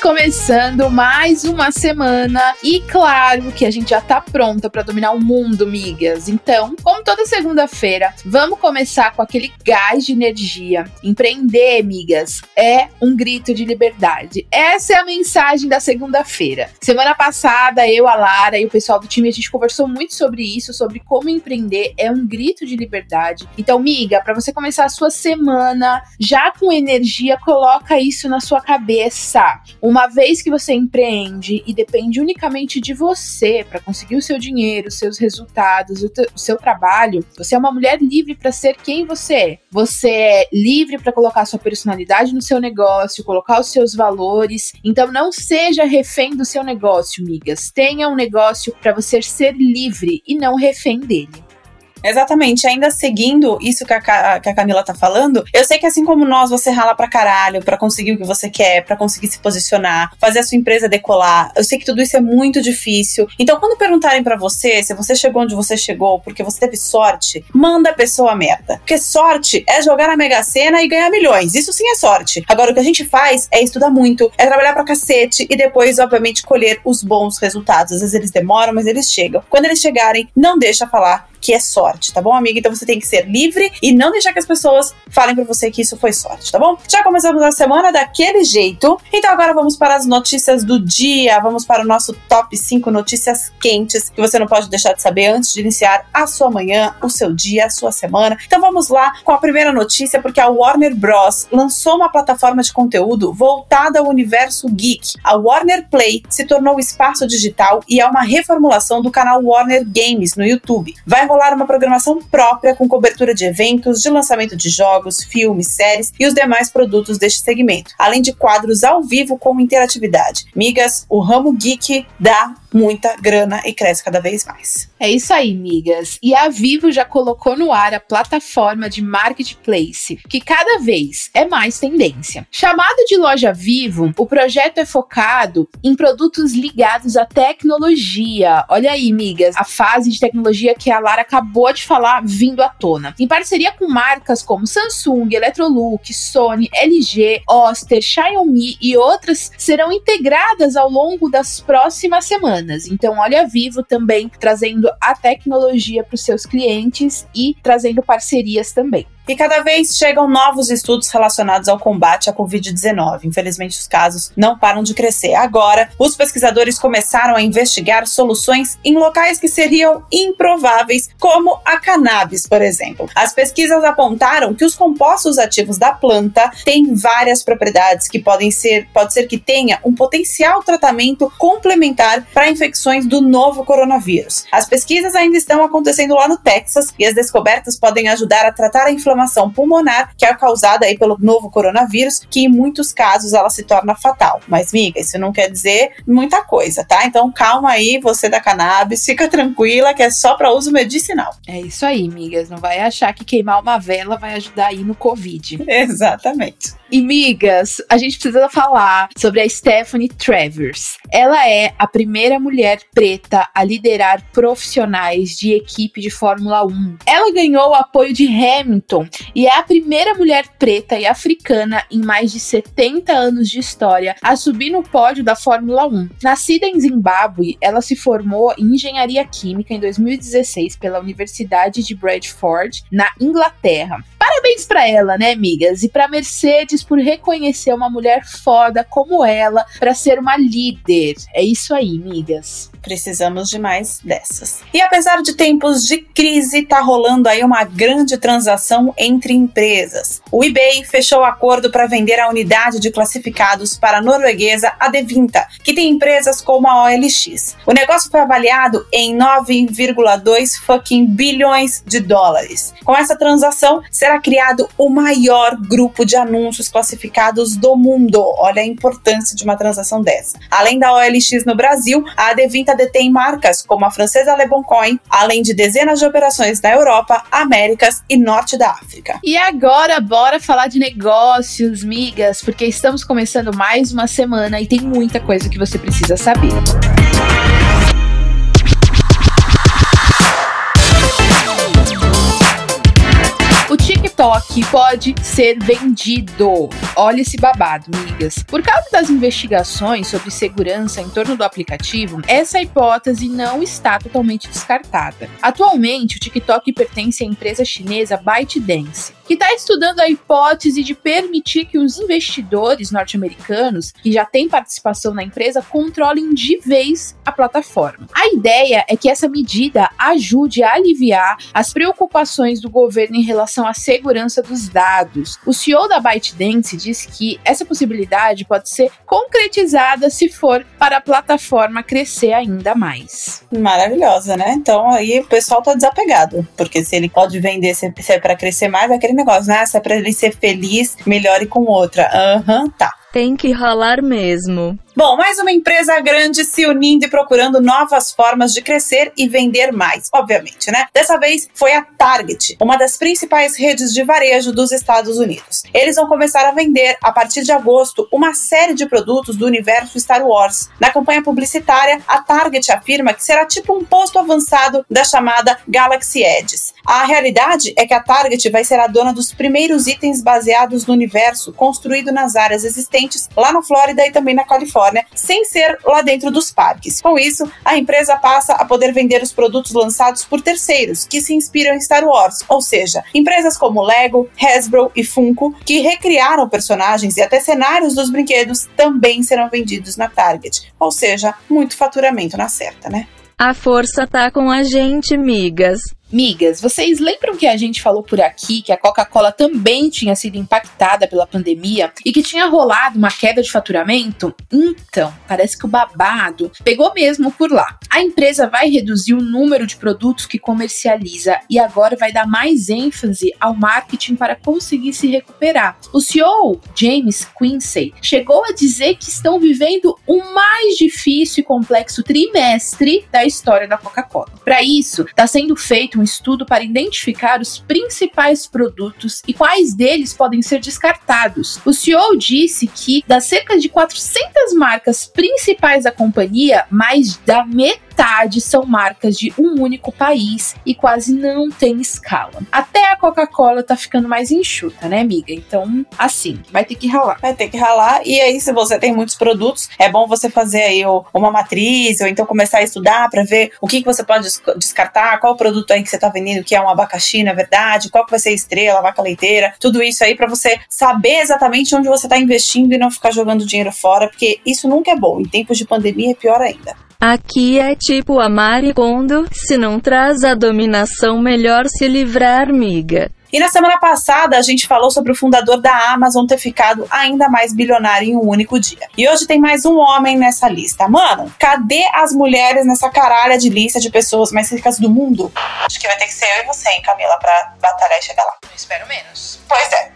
Começando mais uma semana e claro que a gente já tá pronta para dominar o mundo, migas. Então, como toda segunda-feira, vamos começar com aquele gás de energia. Empreender, migas, é um grito de liberdade. Essa é a mensagem da segunda-feira. Semana passada, eu, a Lara e o pessoal do time a gente conversou muito sobre isso, sobre como empreender é um grito de liberdade. Então, miga, para você começar a sua semana já com energia, coloca isso na sua cabeça. Uma vez que você empreende e depende unicamente de você para conseguir o seu dinheiro, os seus resultados, o, o seu trabalho, você é uma mulher livre para ser quem você é. Você é livre para colocar sua personalidade no seu negócio, colocar os seus valores. Então não seja refém do seu negócio, migas. Tenha um negócio para você ser livre e não refém dele. Exatamente, ainda seguindo isso que a, que a Camila tá falando, eu sei que assim como nós, você rala pra caralho pra conseguir o que você quer, pra conseguir se posicionar, fazer a sua empresa decolar. Eu sei que tudo isso é muito difícil. Então, quando perguntarem para você se você chegou onde você chegou porque você teve sorte, manda a pessoa merda. Porque sorte é jogar na Mega Sena e ganhar milhões. Isso sim é sorte. Agora, o que a gente faz é estudar muito, é trabalhar pra cacete e depois, obviamente, colher os bons resultados. Às vezes eles demoram, mas eles chegam. Quando eles chegarem, não deixa falar que é sorte, tá bom, amiga? Então você tem que ser livre e não deixar que as pessoas falem para você que isso foi sorte, tá bom? Já começamos a semana daquele jeito. Então agora vamos para as notícias do dia. Vamos para o nosso top 5 notícias quentes que você não pode deixar de saber antes de iniciar a sua manhã, o seu dia, a sua semana. Então vamos lá com a primeira notícia, porque a Warner Bros. lançou uma plataforma de conteúdo voltada ao universo geek. A Warner Play se tornou espaço digital e é uma reformulação do canal Warner Games no YouTube. Vai rolar uma programação própria com cobertura de eventos, de lançamento de jogos, filmes, séries e os demais produtos deste segmento, além de quadros ao vivo com interatividade. Migas, o ramo geek dá muita grana e cresce cada vez mais. É isso aí, migas. E a Vivo já colocou no ar a plataforma de marketplace, que cada vez é mais tendência. Chamado de Loja Vivo, o projeto é focado em produtos ligados à tecnologia. Olha aí, migas, a fase de tecnologia que a Lara acabou de falar vindo à tona. Em parceria com marcas como Samsung, Electrolux, Sony, LG, Oster, Xiaomi e outras serão integradas ao longo das próximas semanas humanas. Então, olha Vivo também trazendo a tecnologia para os seus clientes e trazendo parcerias também. E cada vez chegam novos estudos relacionados ao combate à Covid-19. Infelizmente, os casos não param de crescer. Agora, os pesquisadores começaram a investigar soluções em locais que seriam improváveis, como a cannabis, por exemplo. As pesquisas apontaram que os compostos ativos da planta têm várias propriedades que podem ser, pode ser que tenha um potencial tratamento complementar para infecções do novo coronavírus. As pesquisas ainda estão acontecendo lá no Texas e as descobertas podem ajudar a tratar a inflamação inflamação pulmonar que é causada aí pelo novo coronavírus, que em muitos casos ela se torna fatal. Mas, miga, isso não quer dizer muita coisa, tá? Então calma aí, você da cannabis, fica tranquila que é só para uso medicinal. É isso aí, migas. Não vai achar que queimar uma vela vai ajudar aí no Covid. Exatamente. E migas, a gente precisa falar sobre a Stephanie Travers. Ela é a primeira mulher preta a liderar profissionais de equipe de Fórmula 1. Ela ganhou o apoio de Hamilton e é a primeira mulher preta e africana em mais de 70 anos de história a subir no pódio da Fórmula 1. Nascida em Zimbábue, ela se formou em engenharia química em 2016 pela Universidade de Bradford, na Inglaterra. Parabéns para ela, né, amigas? E para Mercedes por reconhecer uma mulher foda como ela para ser uma líder. É isso aí, migas. Precisamos de mais dessas. E apesar de tempos de crise, tá rolando aí uma grande transação entre empresas. O eBay fechou acordo para vender a unidade de classificados para a norueguesa Adevinta, que tem empresas como a OLX. O negócio foi avaliado em 9,2 fucking bilhões de dólares. Com essa transação, será criado o maior grupo de anúncios classificados do mundo. Olha a importância de uma transação dessa. Além da OLX no Brasil, a Adevinta detém marcas como a francesa Le Bon Coin, além de dezenas de operações na Europa, Américas e Norte da África. E agora, bora falar de negócios, migas, porque estamos começando mais uma semana e tem muita coisa que você precisa saber. TikTok pode ser vendido. Olha esse babado, migas. Por causa das investigações sobre segurança em torno do aplicativo, essa hipótese não está totalmente descartada. Atualmente, o TikTok pertence à empresa chinesa ByteDance, que está estudando a hipótese de permitir que os investidores norte-americanos, que já têm participação na empresa, controlem de vez a plataforma. A ideia é que essa medida ajude a aliviar as preocupações do governo em relação à segurança dos dados. O CEO da ByteDance diz que essa possibilidade pode ser concretizada se for para a plataforma crescer ainda mais. Maravilhosa, né? Então aí o pessoal tá desapegado, porque se ele pode vender se é para crescer mais, vai querer negócio, né? Se é pra ele ser feliz, melhore com outra. Aham, uhum, tá. Tem que ralar mesmo. Bom, mais uma empresa grande se unindo e procurando novas formas de crescer e vender mais, obviamente, né? Dessa vez foi a Target, uma das principais redes de varejo dos Estados Unidos. Eles vão começar a vender, a partir de agosto, uma série de produtos do universo Star Wars. Na campanha publicitária, a Target afirma que será tipo um posto avançado da chamada Galaxy Edge. A realidade é que a Target vai ser a dona dos primeiros itens baseados no universo construído nas áreas existentes lá na Flórida e também na Califórnia, sem ser lá dentro dos parques. Com isso, a empresa passa a poder vender os produtos lançados por terceiros que se inspiram em Star Wars, ou seja, empresas como Lego, Hasbro e Funko, que recriaram personagens e até cenários dos brinquedos, também serão vendidos na Target. Ou seja, muito faturamento na certa, né? A força tá com a gente, migas. Migas, vocês lembram que a gente falou por aqui que a Coca-Cola também tinha sido impactada pela pandemia e que tinha rolado uma queda de faturamento? Então, parece que o babado pegou mesmo por lá. A empresa vai reduzir o número de produtos que comercializa e agora vai dar mais ênfase ao marketing para conseguir se recuperar. O CEO, James Quincy, chegou a dizer que estão vivendo o mais difícil e complexo trimestre da história da Coca-Cola. Para isso, está sendo feito um estudo para identificar os principais produtos e quais deles podem ser descartados. O CEO disse que das cerca de 400 marcas principais da companhia, mais da metade metade são marcas de um único país e quase não tem escala. Até a Coca-Cola tá ficando mais enxuta, né, amiga? Então, assim, vai ter que ralar. Vai ter que ralar. E aí, se você tem muitos produtos, é bom você fazer aí uma matriz, ou então começar a estudar para ver o que, que você pode descartar, qual produto aí que você tá vendendo que é um abacaxi, na verdade, qual que vai ser a estrela, a vaca leiteira, tudo isso aí para você saber exatamente onde você tá investindo e não ficar jogando dinheiro fora, porque isso nunca é bom. Em tempos de pandemia é pior ainda. Aqui é tipo a Maricondo, se não traz a dominação, melhor se livrar, miga. E na semana passada a gente falou sobre o fundador da Amazon ter ficado ainda mais bilionário em um único dia. E hoje tem mais um homem nessa lista. Mano, cadê as mulheres nessa caralha de lista de pessoas mais ricas do mundo? Acho que vai ter que ser eu e você, hein, Camila, pra batalhar e chegar lá. Eu espero menos. Pois é.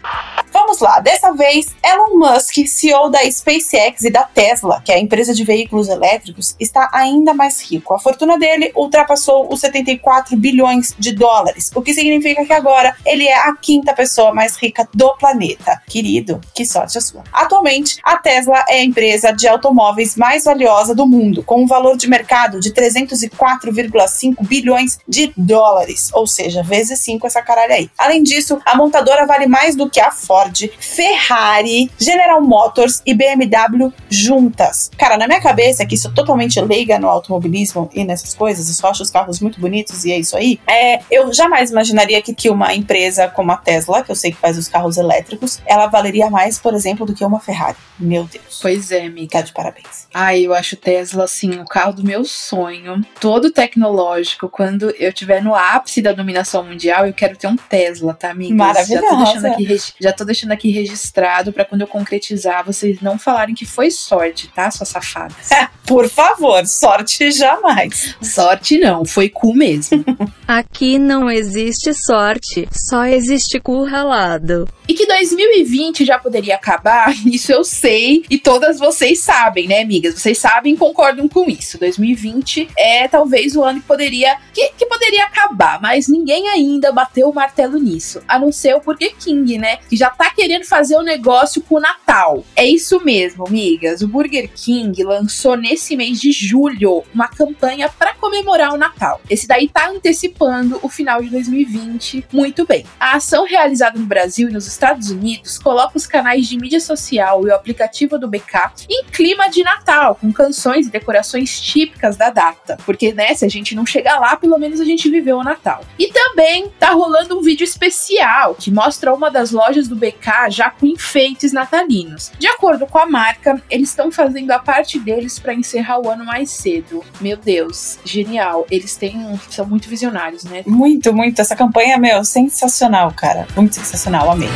Vamos lá, dessa vez, Elon Musk, CEO da SpaceX e da Tesla, que é a empresa de veículos elétricos, está ainda mais rico. A fortuna dele ultrapassou os 74 bilhões de dólares, o que significa que agora ele é a quinta pessoa mais rica do planeta. Querido, que sorte a sua. Atualmente, a Tesla é a empresa de automóveis mais valiosa do mundo, com um valor de mercado de 304,5 bilhões de dólares, ou seja, vezes 5 essa caralho aí. Além disso, a montadora vale mais do que a Ford, Ferrari, General Motors e BMW juntas. Cara, na minha cabeça, que isso totalmente leiga no automobilismo e nessas coisas, eu só acho os carros muito bonitos e é isso aí, é, eu jamais imaginaria que, que uma empresa como a Tesla, que eu sei que faz os carros elétricos, ela valeria mais, por exemplo, do que uma Ferrari. Meu Deus. Pois é, amiga. Tá de parabéns. Ai, eu acho Tesla, assim, o carro do meu sonho. Todo tecnológico. Quando eu estiver no ápice da dominação mundial, eu quero ter um Tesla, tá, amiga? Maravilhosa. Já tô deixando aqui, já tô deixando aqui registrado para quando eu concretizar, vocês não falarem que foi sorte, tá, suas safadas? Por favor, sorte jamais. Sorte não, foi cu mesmo. Aqui não existe sorte, só existe cu ralado. E que 2020 já poderia acabar, isso eu sei e todas vocês sabem, né, amigas? Vocês sabem e concordam com isso. 2020 é talvez o ano que poderia que, que poderia acabar, mas ninguém ainda bateu o martelo nisso, a não ser o Burger King, né, que já tá querendo fazer o um negócio com o Natal. É isso mesmo, amigas. O Burger King lançou nesse mês de julho uma campanha para comemorar o Natal. Esse daí tá antecipando o final de 2020 muito bem. A ação realizada no Brasil e nos Estados Unidos coloca os canais de mídia social e o aplicativo do BK em clima de Natal, com canções e decorações típicas da data. Porque, né, se a gente não chegar lá, pelo menos a gente viveu o Natal. E também tá rolando um vídeo especial que mostra uma das lojas do BK já com enfeites natalinos. De acordo com a marca, eles estão fazendo a parte deles para encerrar o ano mais cedo. Meu Deus, genial. Eles têm são muito visionários, né? Muito, muito. Essa campanha, meu, sensacional, cara. Muito sensacional, amei.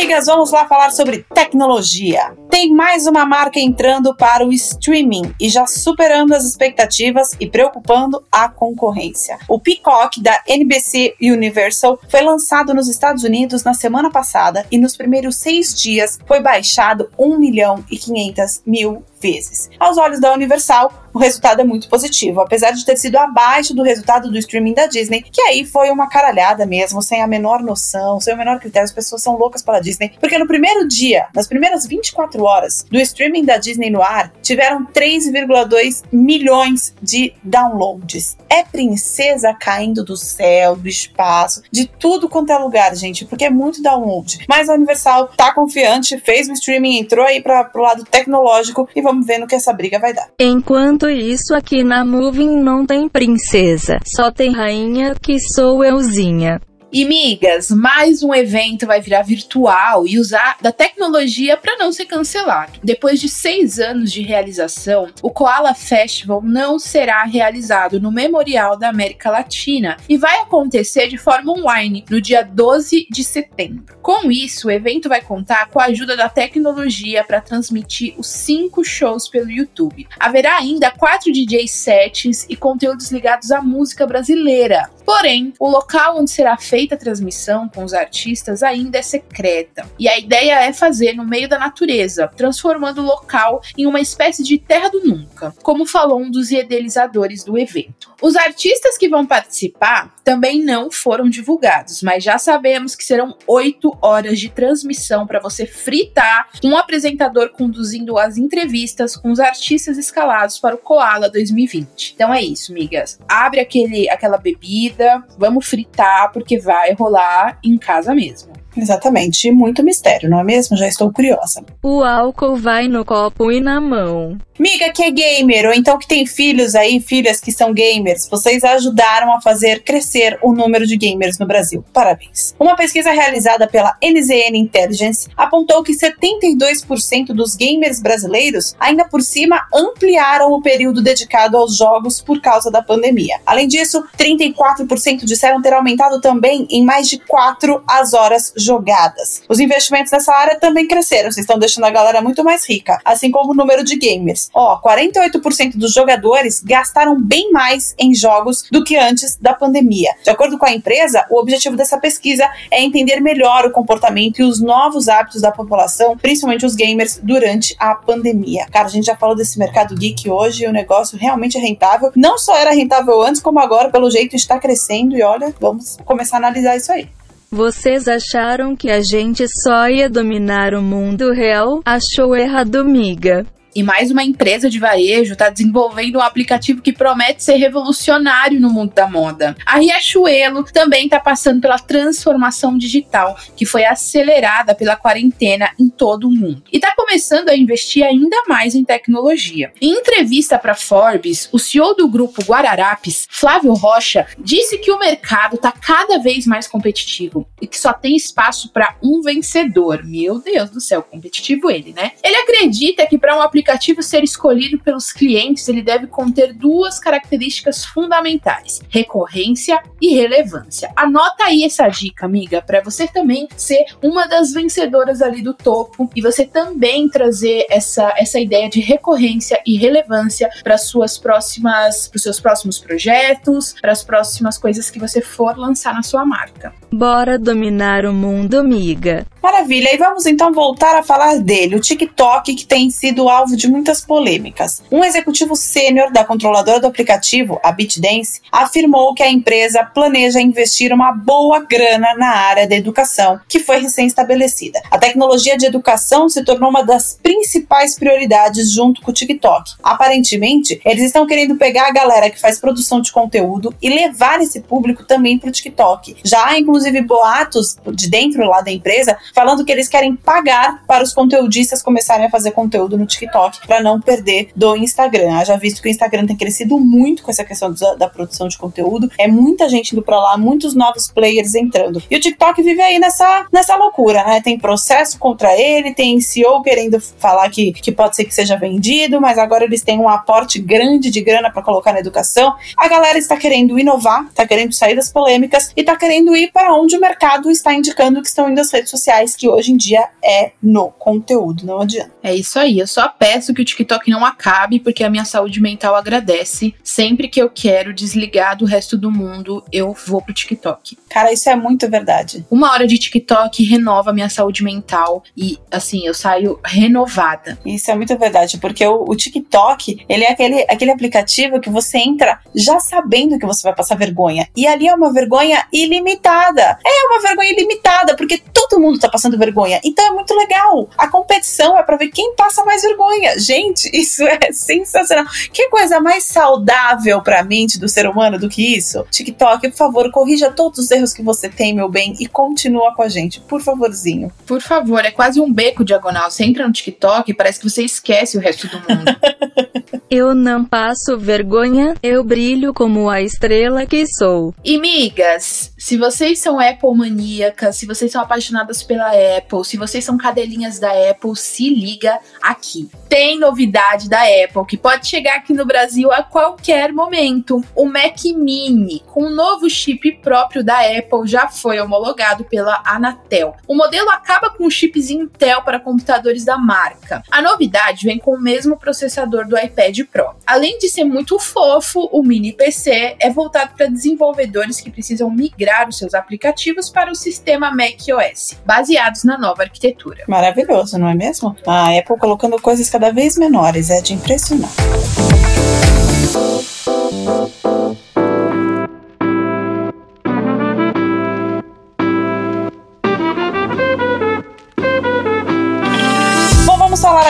Amigas, vamos lá falar sobre tecnologia. Tem mais uma marca entrando para o streaming e já superando as expectativas e preocupando a concorrência. O Peacock da NBC Universal foi lançado nos Estados Unidos na semana passada e nos primeiros seis dias foi baixado 1 milhão e 500 mil vezes. Aos olhos da Universal, o resultado é muito positivo, apesar de ter sido abaixo do resultado do streaming da Disney, que aí foi uma caralhada mesmo, sem a menor noção, sem o menor critério. As pessoas são loucas pela Disney, porque no primeiro dia, nas primeiras 24 horas do streaming da Disney no ar, tiveram 3,2 milhões de downloads. É princesa caindo do céu, do espaço, de tudo quanto é lugar, gente, porque é muito download. Mas a Universal tá confiante, fez o streaming, entrou aí para pro lado tecnológico e vamos ver no que essa briga vai dar. Enquanto isso, aqui na Moving não tem princesa, só tem rainha que sou euzinha. E migas, mais um evento vai virar virtual e usar da tecnologia para não ser cancelado. Depois de seis anos de realização, o Koala Festival não será realizado no Memorial da América Latina e vai acontecer de forma online no dia 12 de setembro. Com isso, o evento vai contar com a ajuda da tecnologia para transmitir os cinco shows pelo YouTube. Haverá ainda quatro DJ sets e conteúdos ligados à música brasileira. Porém, o local onde será feita a transmissão com os artistas ainda é secreta. E a ideia é fazer no meio da natureza, transformando o local em uma espécie de terra do nunca, como falou um dos idealizadores do evento. Os artistas que vão participar também não foram divulgados, mas já sabemos que serão oito horas de transmissão para você fritar um apresentador conduzindo as entrevistas com os artistas escalados para o Koala 2020. Então é isso, migas. Abre aquele, aquela bebida, vamos fritar, porque vai rolar em casa mesmo. Exatamente, e muito mistério, não é mesmo? Já estou curiosa. O álcool vai no copo e na mão. Miga que é gamer, ou então que tem filhos aí, filhas que são gamers, vocês ajudaram a fazer crescer o número de gamers no Brasil. Parabéns. Uma pesquisa realizada pela NZN Intelligence apontou que 72% dos gamers brasileiros, ainda por cima, ampliaram o período dedicado aos jogos por causa da pandemia. Além disso, 34% disseram ter aumentado também em mais de 4 as horas jogadas. Os investimentos nessa área também cresceram, vocês estão deixando a galera muito mais rica, assim como o número de gamers. Ó, 48% dos jogadores gastaram bem mais em jogos do que antes da pandemia. De acordo com a empresa, o objetivo dessa pesquisa é entender melhor o comportamento e os novos hábitos da população, principalmente os gamers, durante a pandemia. Cara, a gente já falou desse mercado geek hoje o negócio realmente é rentável. Não só era rentável antes, como agora, pelo jeito, está crescendo. E olha, vamos começar a analisar isso aí. Vocês acharam que a gente só ia dominar o mundo real? Achou errado, miga. E mais uma empresa de varejo está desenvolvendo um aplicativo que promete ser revolucionário no mundo da moda. A Riachuelo também está passando pela transformação digital, que foi acelerada pela quarentena em todo o mundo. E está começando a investir ainda mais em tecnologia. Em entrevista para Forbes, o CEO do grupo Guararapes, Flávio Rocha, disse que o mercado está cada vez mais competitivo e que só tem espaço para um vencedor. Meu Deus do céu, competitivo ele, né? Ele acredita que para um aplicativo ser escolhido pelos clientes, ele deve conter duas características fundamentais: recorrência e relevância. Anota aí essa dica, amiga, para você também ser uma das vencedoras ali do topo e você também trazer essa, essa ideia de recorrência e relevância para suas próximas, para os seus próximos projetos, para as próximas coisas que você for lançar na sua marca. Bora dominar o mundo, amiga. Maravilha, e vamos então voltar a falar dele, o TikTok, que tem sido alvo de muitas polêmicas. Um executivo sênior da controladora do aplicativo, a BitDance, afirmou que a empresa planeja investir uma boa grana na área da educação, que foi recém-estabelecida. A tecnologia de educação se tornou uma das principais prioridades junto com o TikTok. Aparentemente, eles estão querendo pegar a galera que faz produção de conteúdo e levar esse público também para o TikTok. Já há inclusive boatos de dentro lá da empresa falando que eles querem pagar para os conteudistas começarem a fazer conteúdo no TikTok para não perder do Instagram. Já visto que o Instagram tem crescido muito com essa questão da, da produção de conteúdo, é muita gente indo para lá, muitos novos players entrando. E o TikTok vive aí nessa, nessa loucura, né? Tem processo contra ele, tem CEO querendo falar que, que pode ser que seja vendido, mas agora eles têm um aporte grande de grana para colocar na educação. A galera está querendo inovar, está querendo sair das polêmicas e está querendo ir para onde o mercado está indicando que estão indo as redes sociais que hoje em dia é no conteúdo, não adianta. É isso aí, eu só peço que o TikTok não acabe, porque a minha saúde mental agradece. Sempre que eu quero desligar do resto do mundo, eu vou pro TikTok. Cara, isso é muito verdade. Uma hora de TikTok renova a minha saúde mental e, assim, eu saio renovada. Isso é muito verdade, porque o, o TikTok, ele é aquele, aquele aplicativo que você entra já sabendo que você vai passar vergonha. E ali é uma vergonha ilimitada. É uma vergonha ilimitada, porque todo mundo tá passando vergonha. Então é muito legal. A competição é para ver quem passa mais vergonha. Gente, isso é sensacional. Que coisa mais saudável para a mente do ser humano do que isso? TikTok, por favor, corrija todos os erros que você tem, meu bem, e continua com a gente, por favorzinho. Por favor, é quase um beco diagonal. Você entra no TikTok e parece que você esquece o resto do mundo. eu não passo vergonha, eu brilho como a estrela que sou. E migas, se vocês são Apple maníacas, se vocês são apaixonadas pela Apple, se vocês são cadelinhas da Apple, se liga aqui. Tem novidade da Apple que pode chegar aqui no Brasil a qualquer momento. O Mac Mini, com um novo chip próprio da Apple, já foi homologado pela Anatel. O modelo acaba com chips Intel para computadores da marca. A novidade vem com o mesmo processador do iPad Pro. Além de ser muito fofo, o mini PC é voltado para desenvolvedores que precisam migrar os seus aplicativos para o sistema macOS, baseados na nova arquitetura. Maravilhoso, não é mesmo? A Apple colocando coisas cada vez menores, é de impressionar.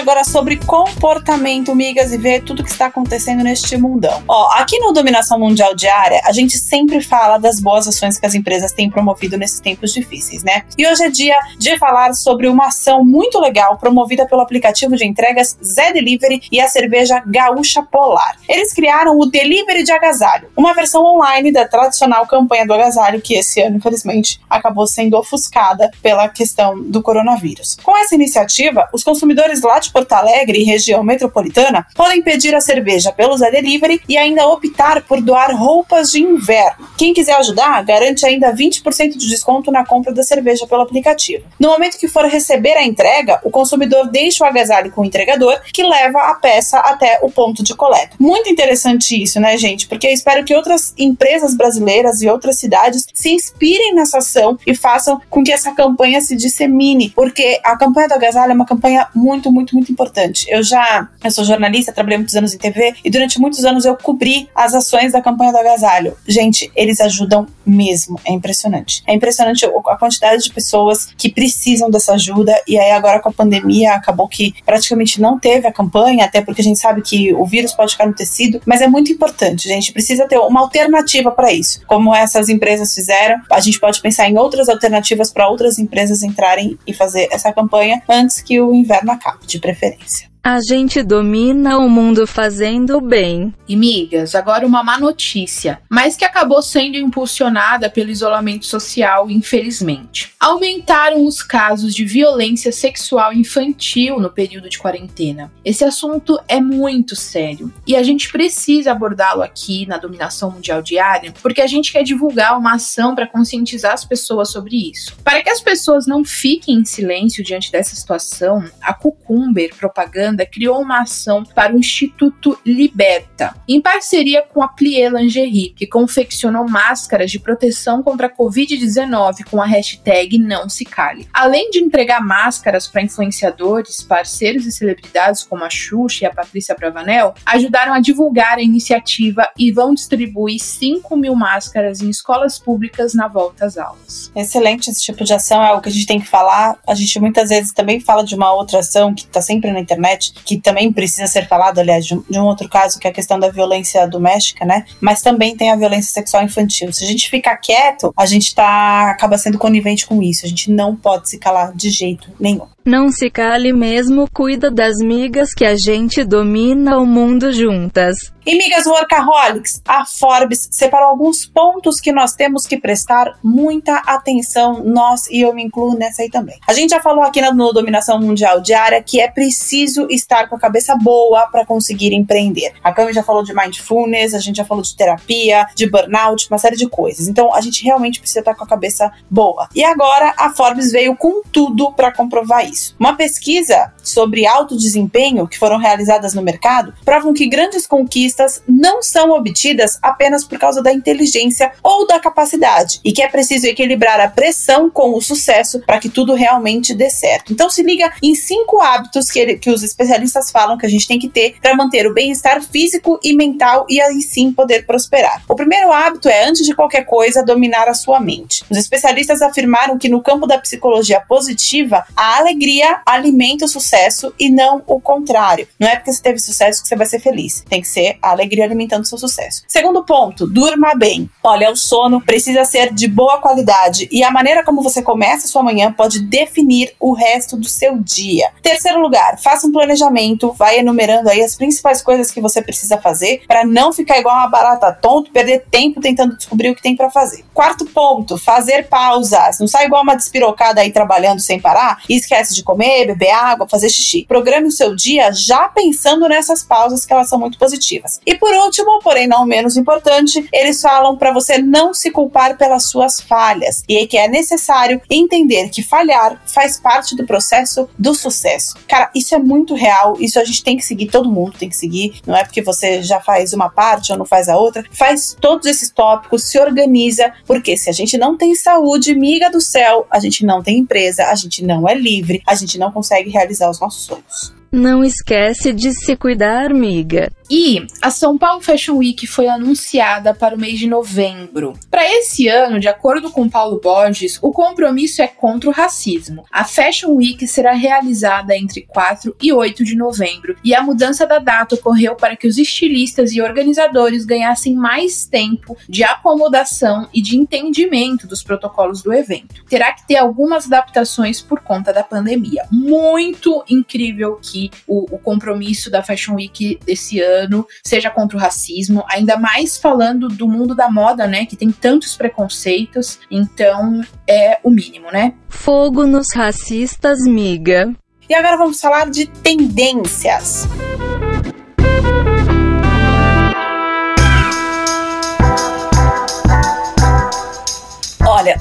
Agora sobre comportamento, migas, e ver tudo que está acontecendo neste mundão. Ó, aqui no Dominação Mundial Diária, a gente sempre fala das boas ações que as empresas têm promovido nesses tempos difíceis, né? E hoje é dia de falar sobre uma ação muito legal promovida pelo aplicativo de entregas Zé Delivery e a cerveja Gaúcha Polar. Eles criaram o Delivery de Agasalho, uma versão online da tradicional campanha do agasalho que esse ano, infelizmente, acabou sendo ofuscada pela questão do coronavírus. Com essa iniciativa, os consumidores lá de Porto Alegre e região metropolitana podem pedir a cerveja pelo Zé Delivery e ainda optar por doar roupas de inverno. Quem quiser ajudar, garante ainda 20% de desconto na compra da cerveja pelo aplicativo. No momento que for receber a entrega, o consumidor deixa o agasalho com o entregador, que leva a peça até o ponto de coleta. Muito interessante isso, né, gente? Porque eu espero que outras empresas brasileiras e outras cidades se inspirem nessa ação e façam com que essa campanha se dissemine, porque a campanha do agasalho é uma campanha muito, muito muito, muito importante. Eu já, eu sou jornalista, trabalhei muitos anos em TV e durante muitos anos eu cobri as ações da campanha do agasalho. Gente, eles ajudam mesmo. É impressionante. É impressionante a quantidade de pessoas que precisam dessa ajuda. E aí, agora com a pandemia, acabou que praticamente não teve a campanha, até porque a gente sabe que o vírus pode ficar no tecido. Mas é muito importante, gente. Precisa ter uma alternativa para isso. Como essas empresas fizeram, a gente pode pensar em outras alternativas para outras empresas entrarem e fazer essa campanha antes que o inverno acabe, de preferência. A gente domina o mundo fazendo bem. E migas, agora uma má notícia, mas que acabou sendo impulsionada pelo isolamento social, infelizmente. Aumentaram os casos de violência sexual infantil no período de quarentena. Esse assunto é muito sério e a gente precisa abordá-lo aqui na Dominação Mundial Diária, porque a gente quer divulgar uma ação para conscientizar as pessoas sobre isso. Para que as pessoas não fiquem em silêncio diante dessa situação, a Cucumber Propaganda criou uma ação para o Instituto Liberta, em parceria com a Plié Lingerie, que confeccionou máscaras de proteção contra a Covid-19 com a hashtag Não Se Cale. Além de entregar máscaras para influenciadores, parceiros e celebridades como a Xuxa e a Patrícia Bravanel, ajudaram a divulgar a iniciativa e vão distribuir 5 mil máscaras em escolas públicas na volta às aulas. Excelente esse tipo de ação, é o que a gente tem que falar. A gente muitas vezes também fala de uma outra ação que está sempre na internet, que também precisa ser falado, aliás, de um, de um, outro caso, que é a questão da violência doméstica, né? Mas também tem a violência sexual infantil. Se a gente ficar quieto, a gente tá, acaba sendo conivente com isso. A gente não pode se calar de jeito nenhum. Não se cale mesmo, cuida das migas que a gente domina o mundo juntas. E migas workaholics, a Forbes separou alguns pontos que nós temos que prestar muita atenção, nós e eu me incluo nessa aí também. A gente já falou aqui no Dominação Mundial Diária que é preciso estar com a cabeça boa para conseguir empreender. A Cami já falou de mindfulness, a gente já falou de terapia, de burnout, uma série de coisas. Então a gente realmente precisa estar com a cabeça boa. E agora a Forbes veio com tudo para comprovar isso. Uma pesquisa sobre alto desempenho que foram realizadas no mercado provam que grandes conquistas não são obtidas apenas por causa da inteligência ou da capacidade e que é preciso equilibrar a pressão com o sucesso para que tudo realmente dê certo. Então se liga em cinco hábitos que, ele, que os especialistas falam que a gente tem que ter para manter o bem-estar físico e mental e aí sim poder prosperar. O primeiro hábito é, antes de qualquer coisa, dominar a sua mente. Os especialistas afirmaram que no campo da psicologia positiva, a alegria alimenta o sucesso e não o contrário. Não é porque você teve sucesso que você vai ser feliz. Tem que ser a alegria alimentando o seu sucesso. Segundo ponto, durma bem. Olha, o sono precisa ser de boa qualidade e a maneira como você começa a sua manhã pode definir o resto do seu dia. Terceiro lugar, faça um planejamento, vai enumerando aí as principais coisas que você precisa fazer para não ficar igual uma barata tonto, perder tempo tentando descobrir o que tem para fazer. Quarto ponto, fazer pausas. Não sai igual uma despirocada aí trabalhando sem parar e esquece de comer, beber água, fazer xixi. Programe o seu dia já pensando nessas pausas que elas são muito positivas. E por último, porém não menos importante, eles falam para você não se culpar pelas suas falhas e que é necessário entender que falhar faz parte do processo do sucesso. Cara, isso é muito real, isso a gente tem que seguir, todo mundo tem que seguir, não é porque você já faz uma parte ou não faz a outra, faz todos esses tópicos, se organiza, porque se a gente não tem saúde, miga do céu, a gente não tem empresa, a gente não é livre, a gente não consegue realizar os nossos sonhos. Não esquece de se cuidar, miga. E a São Paulo Fashion Week foi anunciada para o mês de novembro. Para esse ano, de acordo com Paulo Borges, o compromisso é contra o racismo. A Fashion Week será realizada entre 4 e 8 de novembro, e a mudança da data ocorreu para que os estilistas e organizadores ganhassem mais tempo de acomodação e de entendimento dos protocolos do evento. Terá que ter algumas adaptações por conta da pandemia. Muito incrível que o, o compromisso da Fashion Week desse ano seja contra o racismo, ainda mais falando do mundo da moda, né, que tem tantos preconceitos, então é o mínimo, né? Fogo nos racistas, miga. E agora vamos falar de tendências.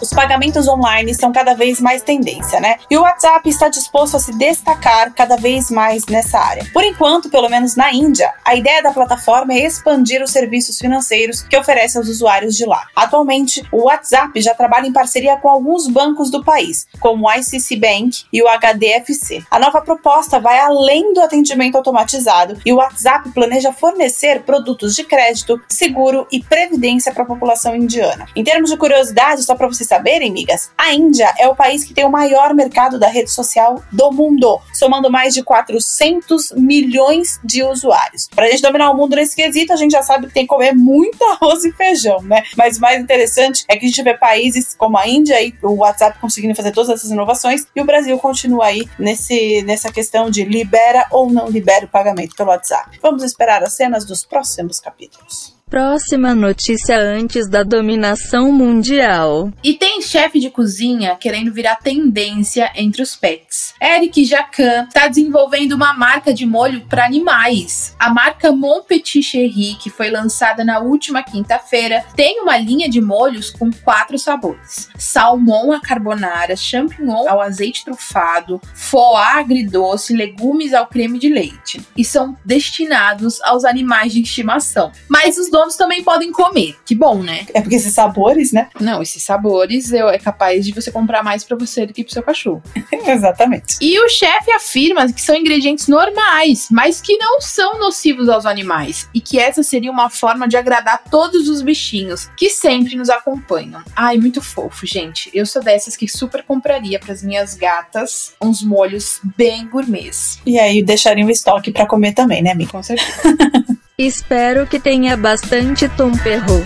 Os pagamentos online são cada vez mais tendência, né? E o WhatsApp está disposto a se destacar cada vez mais nessa área. Por enquanto, pelo menos na Índia, a ideia da plataforma é expandir os serviços financeiros que oferece aos usuários de lá. Atualmente, o WhatsApp já trabalha em parceria com alguns bancos do país, como o ICC Bank e o HDFC. A nova proposta vai além do atendimento automatizado e o WhatsApp planeja fornecer produtos de crédito, seguro e previdência para a população indiana. Em termos de curiosidade, só para vocês saberem, migas, a Índia é o país que tem o maior mercado da rede social do mundo, somando mais de 400 milhões de usuários. Para a gente dominar o mundo nesse quesito, a gente já sabe que tem que comer muito arroz e feijão, né? Mas o mais interessante é que a gente vê países como a Índia e o WhatsApp conseguindo fazer todas essas inovações e o Brasil continua aí nesse, nessa questão de libera ou não libera o pagamento pelo WhatsApp. Vamos esperar as cenas dos próximos capítulos. Próxima notícia antes da dominação mundial. E tem chefe de cozinha querendo virar tendência entre os pets. Eric Jacan está desenvolvendo uma marca de molho para animais. A marca Mon Petit Chéri, que foi lançada na última quinta-feira, tem uma linha de molhos com quatro sabores: salmão à carbonara, champignon ao azeite trufado, foie agridoce, legumes ao creme de leite. E são destinados aos animais de estimação. Mas os donos também podem comer. Que bom, né? É porque esses sabores, né? Não, esses sabores é capaz de você comprar mais para você do que pro seu cachorro. Exatamente. E o chefe afirma que são ingredientes normais, mas que não são nocivos aos animais. E que essa seria uma forma de agradar todos os bichinhos que sempre nos acompanham. Ai, muito fofo, gente. Eu sou dessas que super compraria para as minhas gatas uns molhos bem gourmets. E aí deixaria um estoque para comer também, né, amigo? Com certeza. Espero que tenha bastante Tom Perro.